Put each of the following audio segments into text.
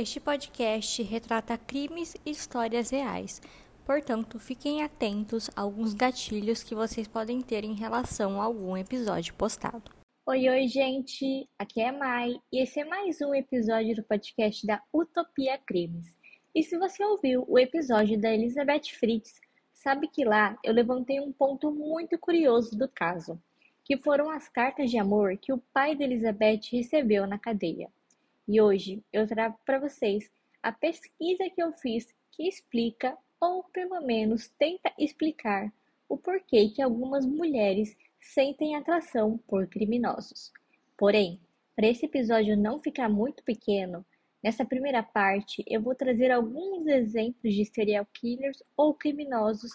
Este podcast retrata crimes e histórias reais, portanto, fiquem atentos a alguns gatilhos que vocês podem ter em relação a algum episódio postado. Oi, oi, gente! Aqui é Mai e esse é mais um episódio do podcast da Utopia Crimes. E se você ouviu o episódio da Elizabeth Fritz, sabe que lá eu levantei um ponto muito curioso do caso, que foram as cartas de amor que o pai da Elizabeth recebeu na cadeia. E hoje eu trago para vocês a pesquisa que eu fiz que explica, ou pelo menos tenta explicar, o porquê que algumas mulheres sentem atração por criminosos. Porém, para esse episódio não ficar muito pequeno, nessa primeira parte eu vou trazer alguns exemplos de serial killers ou criminosos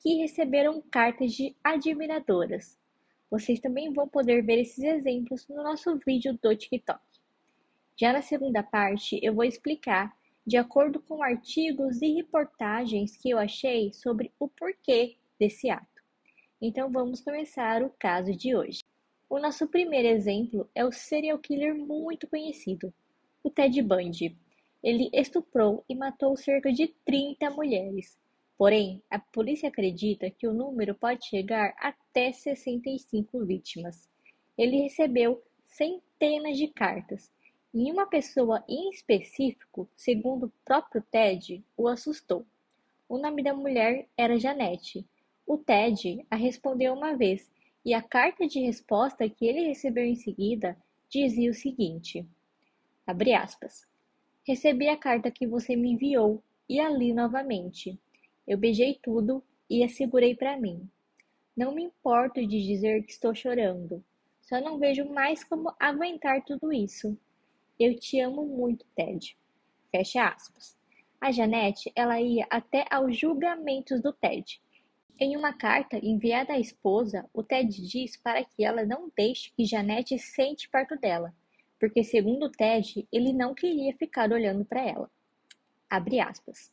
que receberam cartas de admiradoras. Vocês também vão poder ver esses exemplos no nosso vídeo do TikTok. Já na segunda parte, eu vou explicar, de acordo com artigos e reportagens que eu achei sobre o porquê desse ato. Então vamos começar o caso de hoje. O nosso primeiro exemplo é o serial killer muito conhecido, o Ted Bundy. Ele estuprou e matou cerca de 30 mulheres. Porém, a polícia acredita que o número pode chegar até 65 vítimas. Ele recebeu centenas de cartas, e uma pessoa em específico, segundo o próprio Ted, o assustou. O nome da mulher era Janete. O Ted a respondeu uma vez, e a carta de resposta que ele recebeu em seguida dizia o seguinte: abre aspas. Recebi a carta que você me enviou e a li novamente. Eu beijei tudo e a segurei para mim. Não me importo de dizer que estou chorando. Só não vejo mais como aguentar tudo isso. Eu te amo muito, Ted. Fecha aspas. A Janete, ela ia até aos julgamentos do Ted. Em uma carta enviada à esposa, o Ted diz para que ela não deixe que Janete sente perto dela, porque segundo o Ted, ele não queria ficar olhando para ela. Abre aspas.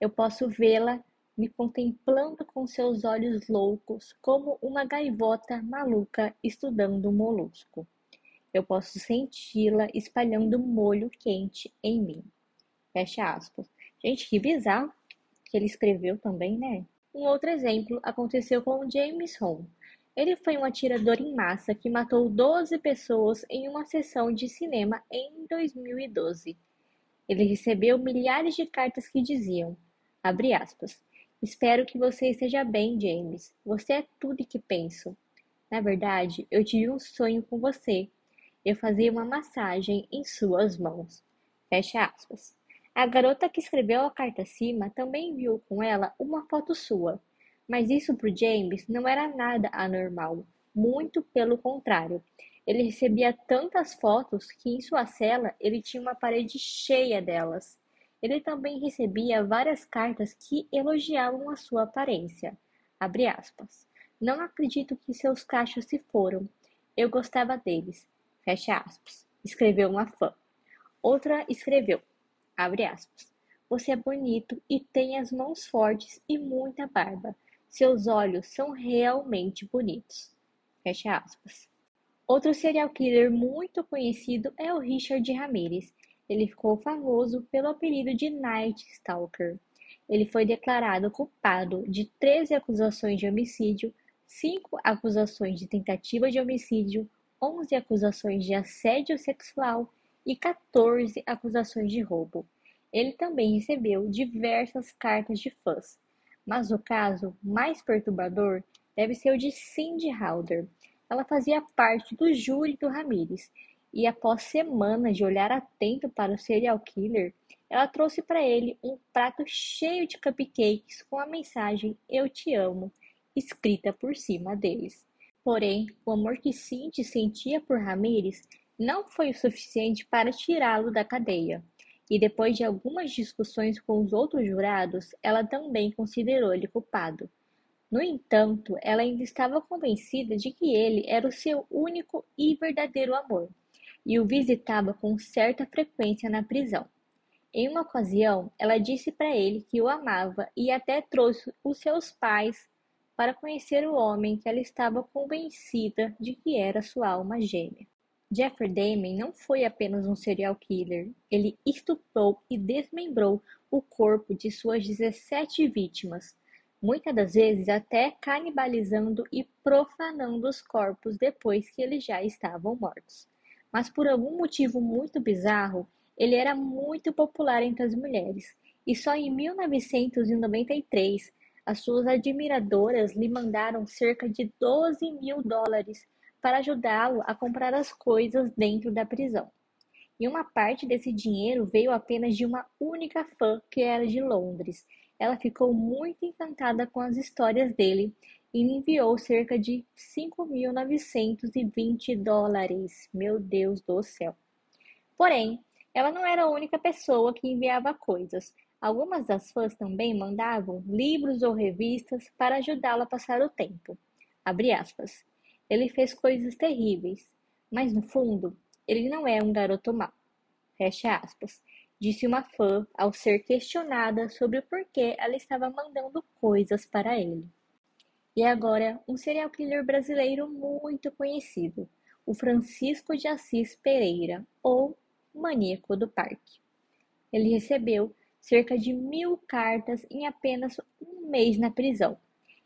Eu posso vê-la me contemplando com seus olhos loucos, como uma gaivota maluca estudando um molusco. Eu posso senti-la espalhando molho quente em mim. Fecha aspas. Gente, que bizarro que ele escreveu também, né? Um outro exemplo aconteceu com James Home. Ele foi um atirador em massa que matou 12 pessoas em uma sessão de cinema em 2012. Ele recebeu milhares de cartas que diziam, abre aspas, Espero que você esteja bem, James. Você é tudo que penso. Na verdade, eu tive um sonho com você eu fazia uma massagem em suas mãos. Fecha aspas. A garota que escreveu a carta acima também enviou com ela uma foto sua, mas isso para James não era nada anormal, muito pelo contrário. Ele recebia tantas fotos que em sua cela ele tinha uma parede cheia delas. Ele também recebia várias cartas que elogiavam a sua aparência. Não acredito que seus cachos se foram. Eu gostava deles. Fecha aspas. Escreveu uma fã. Outra escreveu, abre aspas. Você é bonito e tem as mãos fortes e muita barba. Seus olhos são realmente bonitos. Fecha aspas. Outro serial killer muito conhecido é o Richard Ramirez. Ele ficou famoso pelo apelido de Night Stalker. Ele foi declarado culpado de 13 acusações de homicídio, 5 acusações de tentativa de homicídio, 11 acusações de assédio sexual e 14 acusações de roubo. Ele também recebeu diversas cartas de fãs, mas o caso mais perturbador deve ser o de Cindy Halder. Ela fazia parte do júri do Ramirez e, após semanas de olhar atento para o serial killer, ela trouxe para ele um prato cheio de cupcakes com a mensagem Eu te amo escrita por cima deles. Porém, o amor que Cindy sentia por Ramírez não foi o suficiente para tirá-lo da cadeia, e depois de algumas discussões com os outros jurados, ela também considerou ele culpado. No entanto, ela ainda estava convencida de que ele era o seu único e verdadeiro amor, e o visitava com certa frequência na prisão. Em uma ocasião, ela disse para ele que o amava e até trouxe os seus pais para conhecer o homem que ela estava convencida de que era sua alma gêmea. Jeffrey Dahmer não foi apenas um serial killer, ele estuprou e desmembrou o corpo de suas 17 vítimas, muitas das vezes até canibalizando e profanando os corpos depois que eles já estavam mortos. Mas por algum motivo muito bizarro, ele era muito popular entre as mulheres, e só em 1993 as suas admiradoras lhe mandaram cerca de 12 mil dólares para ajudá-lo a comprar as coisas dentro da prisão. E uma parte desse dinheiro veio apenas de uma única fã que era de Londres. Ela ficou muito encantada com as histórias dele e lhe enviou cerca de 5.920 dólares. Meu Deus do céu! Porém, ela não era a única pessoa que enviava coisas. Algumas das fãs também mandavam livros ou revistas para ajudá-la a passar o tempo. Ele fez coisas terríveis, mas no fundo, ele não é um garoto mau. Fecha aspas. Disse uma fã ao ser questionada sobre o porquê ela estava mandando coisas para ele. E agora, um serial killer brasileiro muito conhecido, o Francisco de Assis Pereira, ou Maníaco do Parque. Ele recebeu cerca de mil cartas em apenas um mês na prisão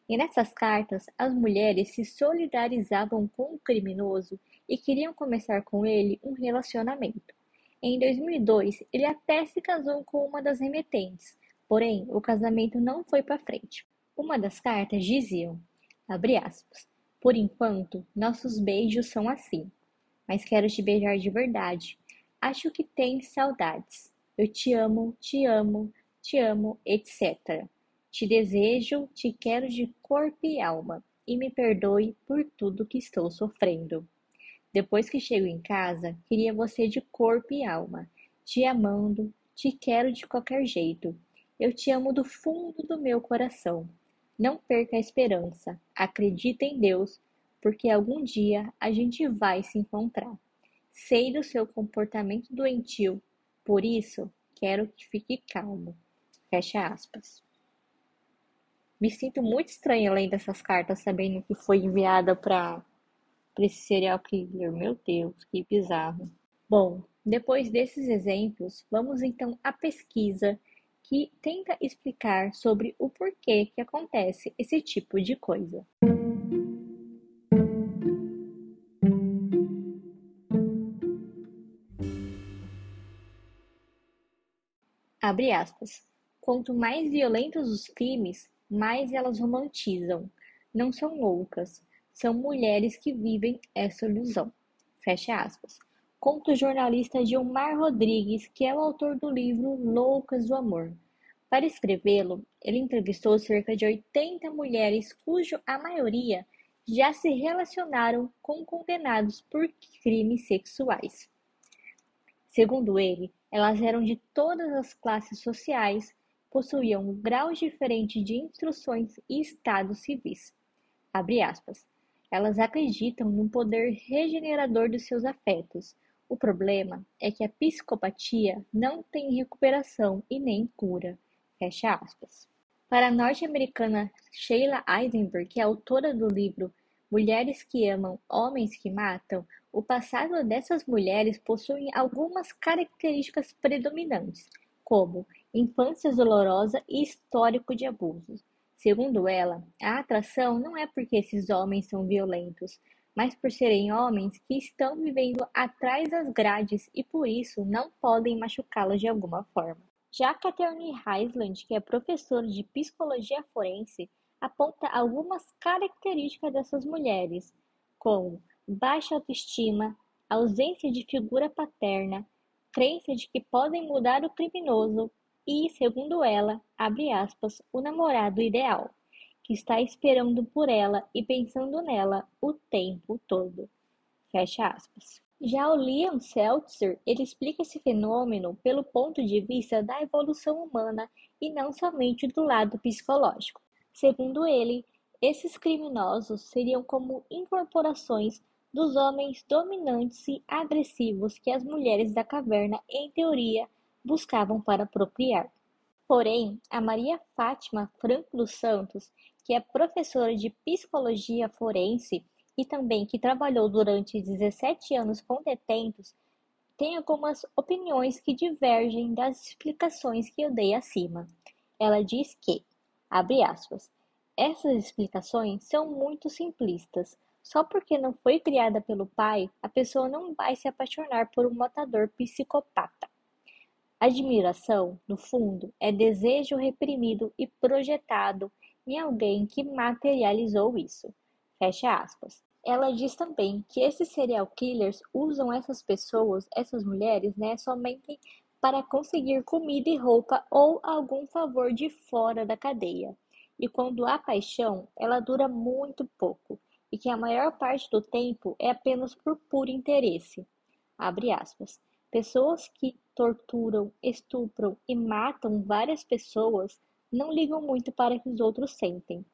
e nessas cartas, as mulheres se solidarizavam com o criminoso e queriam começar com ele um relacionamento. Em 2002, ele até se casou com uma das remetentes, porém o casamento não foi para frente. Uma das cartas dizia, aspas, por enquanto, nossos beijos são assim, mas quero te beijar de verdade. Acho que tens saudades. Eu te amo, te amo, te amo, etc. Te desejo, te quero de corpo e alma, e me perdoe por tudo que estou sofrendo. Depois que chego em casa, queria você de corpo e alma, te amando, te quero de qualquer jeito. Eu te amo do fundo do meu coração. Não perca a esperança, acredita em Deus, porque algum dia a gente vai se encontrar. Sei do seu comportamento doentio, por isso quero que fique calmo. Fecha aspas. Me sinto muito estranha lendo essas cartas, sabendo que foi enviada para esse serial killer. Meu Deus, que bizarro. Bom, depois desses exemplos, vamos então à pesquisa que tenta explicar sobre o porquê que acontece esse tipo de coisa. Abre aspas. Quanto mais violentos os crimes, mais elas romantizam. Não são loucas, são mulheres que vivem essa ilusão. Fecha aspas. Conta o jornalista Gilmar Rodrigues, que é o autor do livro Loucas do Amor. Para escrevê-lo, ele entrevistou cerca de 80 mulheres, cujo a maioria já se relacionaram com condenados por crimes sexuais. Segundo ele, elas eram de todas as classes sociais, possuíam graus diferentes de instruções e estados civis. Elas acreditam no poder regenerador de seus afetos. O problema é que a psicopatia não tem recuperação e nem cura. Fecha aspas. Para a norte-americana Sheila Eisenberg, que é autora do livro Mulheres que Amam, Homens que Matam, o passado dessas mulheres possui algumas características predominantes, como infância dolorosa e histórico de abusos. Segundo ela, a atração não é porque esses homens são violentos, mas por serem homens que estão vivendo atrás das grades e por isso não podem machucá-las de alguma forma. Já Catherine Heisland, que é professora de psicologia forense, aponta algumas características dessas mulheres, como baixa autoestima, ausência de figura paterna, crença de que podem mudar o criminoso e, segundo ela, abre aspas, o namorado ideal, que está esperando por ela e pensando nela o tempo todo. Fecha aspas. Já o Liam Seltzer, ele explica esse fenômeno pelo ponto de vista da evolução humana e não somente do lado psicológico. Segundo ele, esses criminosos seriam como incorporações dos homens dominantes e agressivos que as mulheres da caverna, em teoria, buscavam para procriar. Porém, a Maria Fátima Franco dos Santos, que é professora de psicologia forense e também que trabalhou durante 17 anos com detentos, tem algumas opiniões que divergem das explicações que eu dei acima. Ela diz que, abre aspas, essas explicações são muito simplistas. Só porque não foi criada pelo pai, a pessoa não vai se apaixonar por um matador psicopata. Admiração, no fundo, é desejo reprimido e projetado em alguém que materializou isso. Fecha aspas. Ela diz também que esses serial killers usam essas pessoas, essas mulheres, né, somente para conseguir comida e roupa ou algum favor de fora da cadeia. E quando há paixão, ela dura muito pouco, e que a maior parte do tempo é apenas por puro interesse. Abre aspas. Pessoas que torturam, estupram e matam várias pessoas não ligam muito para o que os outros sentem.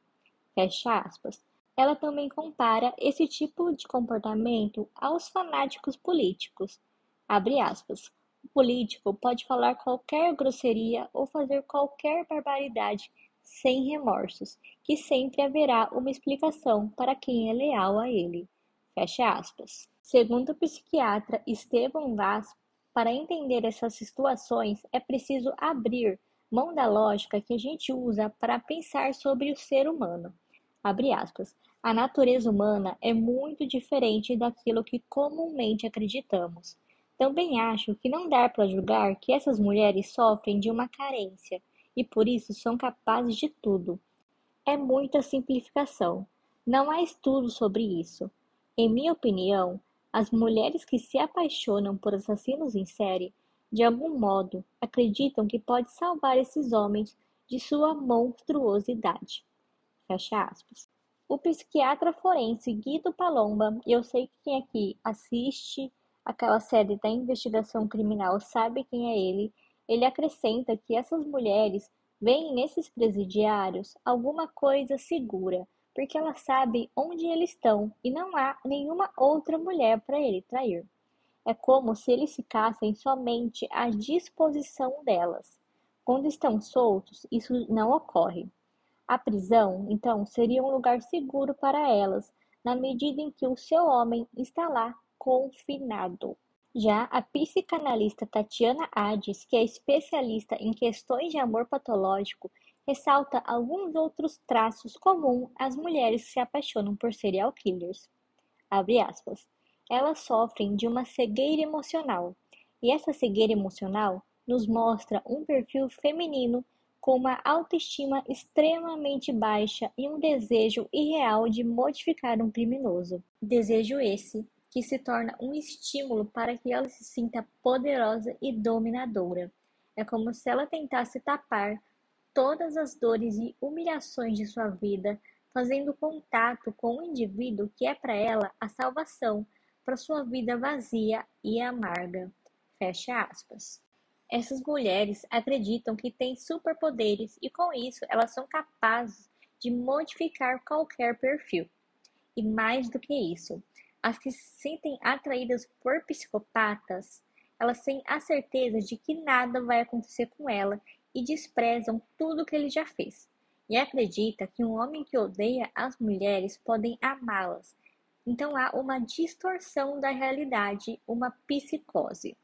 Fecha aspas. Ela também compara esse tipo de comportamento aos fanáticos políticos. Abre aspas. O político pode falar qualquer grosseria ou fazer qualquer barbaridade sem remorsos, que sempre haverá uma explicação para quem é leal a ele. Fecha aspas. Segundo o psiquiatra Esteban Vaz, para entender essas situações é preciso abrir mão da lógica que a gente usa para pensar sobre o ser humano. Abre aspas. A natureza humana é muito diferente daquilo que comumente acreditamos. Também acho que não dá para julgar que essas mulheres sofrem de uma carência e por isso são capazes de tudo. É muita simplificação. Não há estudo sobre isso. Em minha opinião, as mulheres que se apaixonam por assassinos em série, de algum modo, acreditam que pode salvar esses homens de sua monstruosidade. Fecha aspas. O psiquiatra forense Guido Palomba, eu sei que quem aqui assiste aquela série da investigação criminal sabe quem é ele, ele acrescenta que essas mulheres veem nesses presidiários alguma coisa segura, porque elas sabem onde eles estão e não há nenhuma outra mulher para ele trair. É como se eles ficassem somente à disposição delas. Quando estão soltos, isso não ocorre. A prisão, então, seria um lugar seguro para elas, na medida em que o seu homem está lá confinado. Já a psicanalista Tatiana Hades, que é especialista em questões de amor patológico, ressalta alguns outros traços comuns às mulheres que se apaixonam por serial killers. Aspas. Elas sofrem de uma cegueira emocional, e essa cegueira emocional nos mostra um perfil feminino com uma autoestima extremamente baixa e um desejo irreal de modificar um criminoso. Desejo esse que se torna um estímulo para que ela se sinta poderosa e dominadora. É como se ela tentasse tapar todas as dores e humilhações de sua vida, fazendo contato com o indivíduo que é para ela a salvação para sua vida vazia e amarga. Fecha aspas. Essas mulheres acreditam que têm superpoderes e com isso elas são capazes de modificar qualquer perfil. E mais do que isso, as que se sentem atraídas por psicopatas, elas têm a certeza de que nada vai acontecer com ela e desprezam tudo que ele já fez. E acredita que um homem que odeia as mulheres podem amá-las. Então há uma distorção da realidade, uma psicose.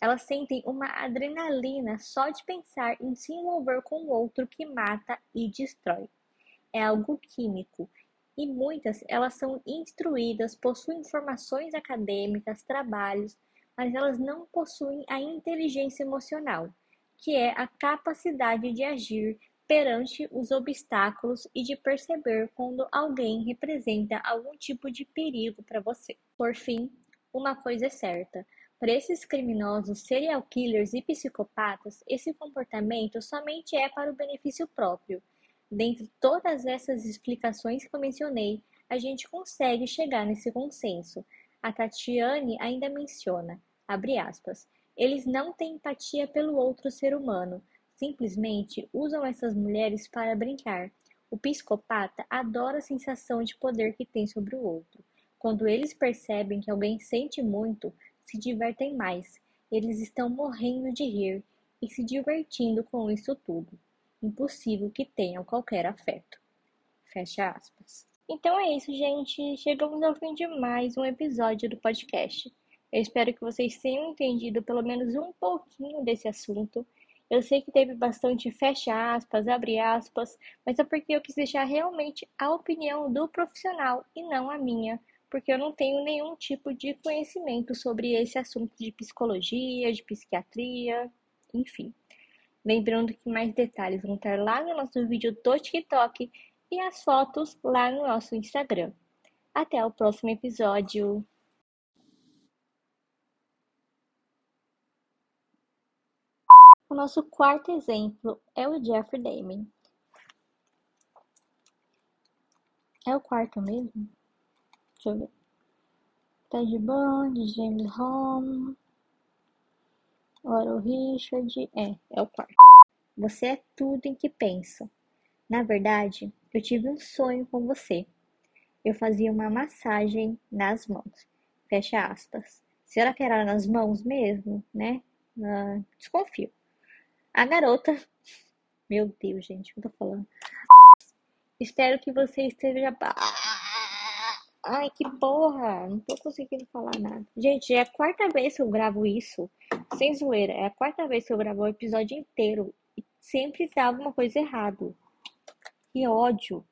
Elas sentem uma adrenalina só de pensar em se envolver com outro que mata e destrói. É algo químico e muitas elas são instruídas, possuem informações acadêmicas, trabalhos, mas elas não possuem a inteligência emocional, que é a capacidade de agir perante os obstáculos e de perceber quando alguém representa algum tipo de perigo para você. Por fim, uma coisa é certa: para esses criminosos, serial killers e psicopatas, esse comportamento somente é para o benefício próprio Dentre todas essas explicações que eu mencionei, a gente consegue chegar nesse consenso. A Tatiane ainda menciona, abre aspas, eles não têm empatia pelo outro ser humano, simplesmente usam essas mulheres para brincar. O psicopata adora a sensação de poder que tem sobre o outro. Quando eles percebem que alguém sente muito, se divertem mais. Eles estão morrendo de rir e se divertindo com isso tudo impossível que tenham qualquer afeto. Fecha aspas. Então é isso, gente. Chegamos ao fim de mais um episódio do podcast. Eu espero que vocês tenham entendido pelo menos um pouquinho desse assunto. Eu sei que teve bastante fecha aspas, abre aspas, mas é porque eu quis deixar realmente a opinião do profissional e não a minha, porque eu não tenho nenhum tipo de conhecimento sobre esse assunto de psicologia, de psiquiatria, enfim. Lembrando que mais detalhes vão estar lá no nosso vídeo do TikTok e as fotos lá no nosso Instagram. Até o próximo episódio! O nosso quarto exemplo é o Jeffrey Dahmer. É o quarto mesmo? Deixa eu ver. Ted Bundy, James Holmes, Oral Richard. É, é o quarto. Você é tudo em que pensa. Na verdade, eu tive um sonho com você. Eu fazia uma massagem nas mãos. Fecha aspas. Será que era nas mãos mesmo, né? Uh, desconfio. A garota. Meu Deus, gente, o que eu tô falando? Espero que você esteja. Ai, que porra! Não tô conseguindo falar nada. Gente, é a quarta vez que eu gravo isso. Sem zoeira. É a quarta vez que eu gravo o episódio inteiro. E sempre dá alguma coisa errado. Que ódio.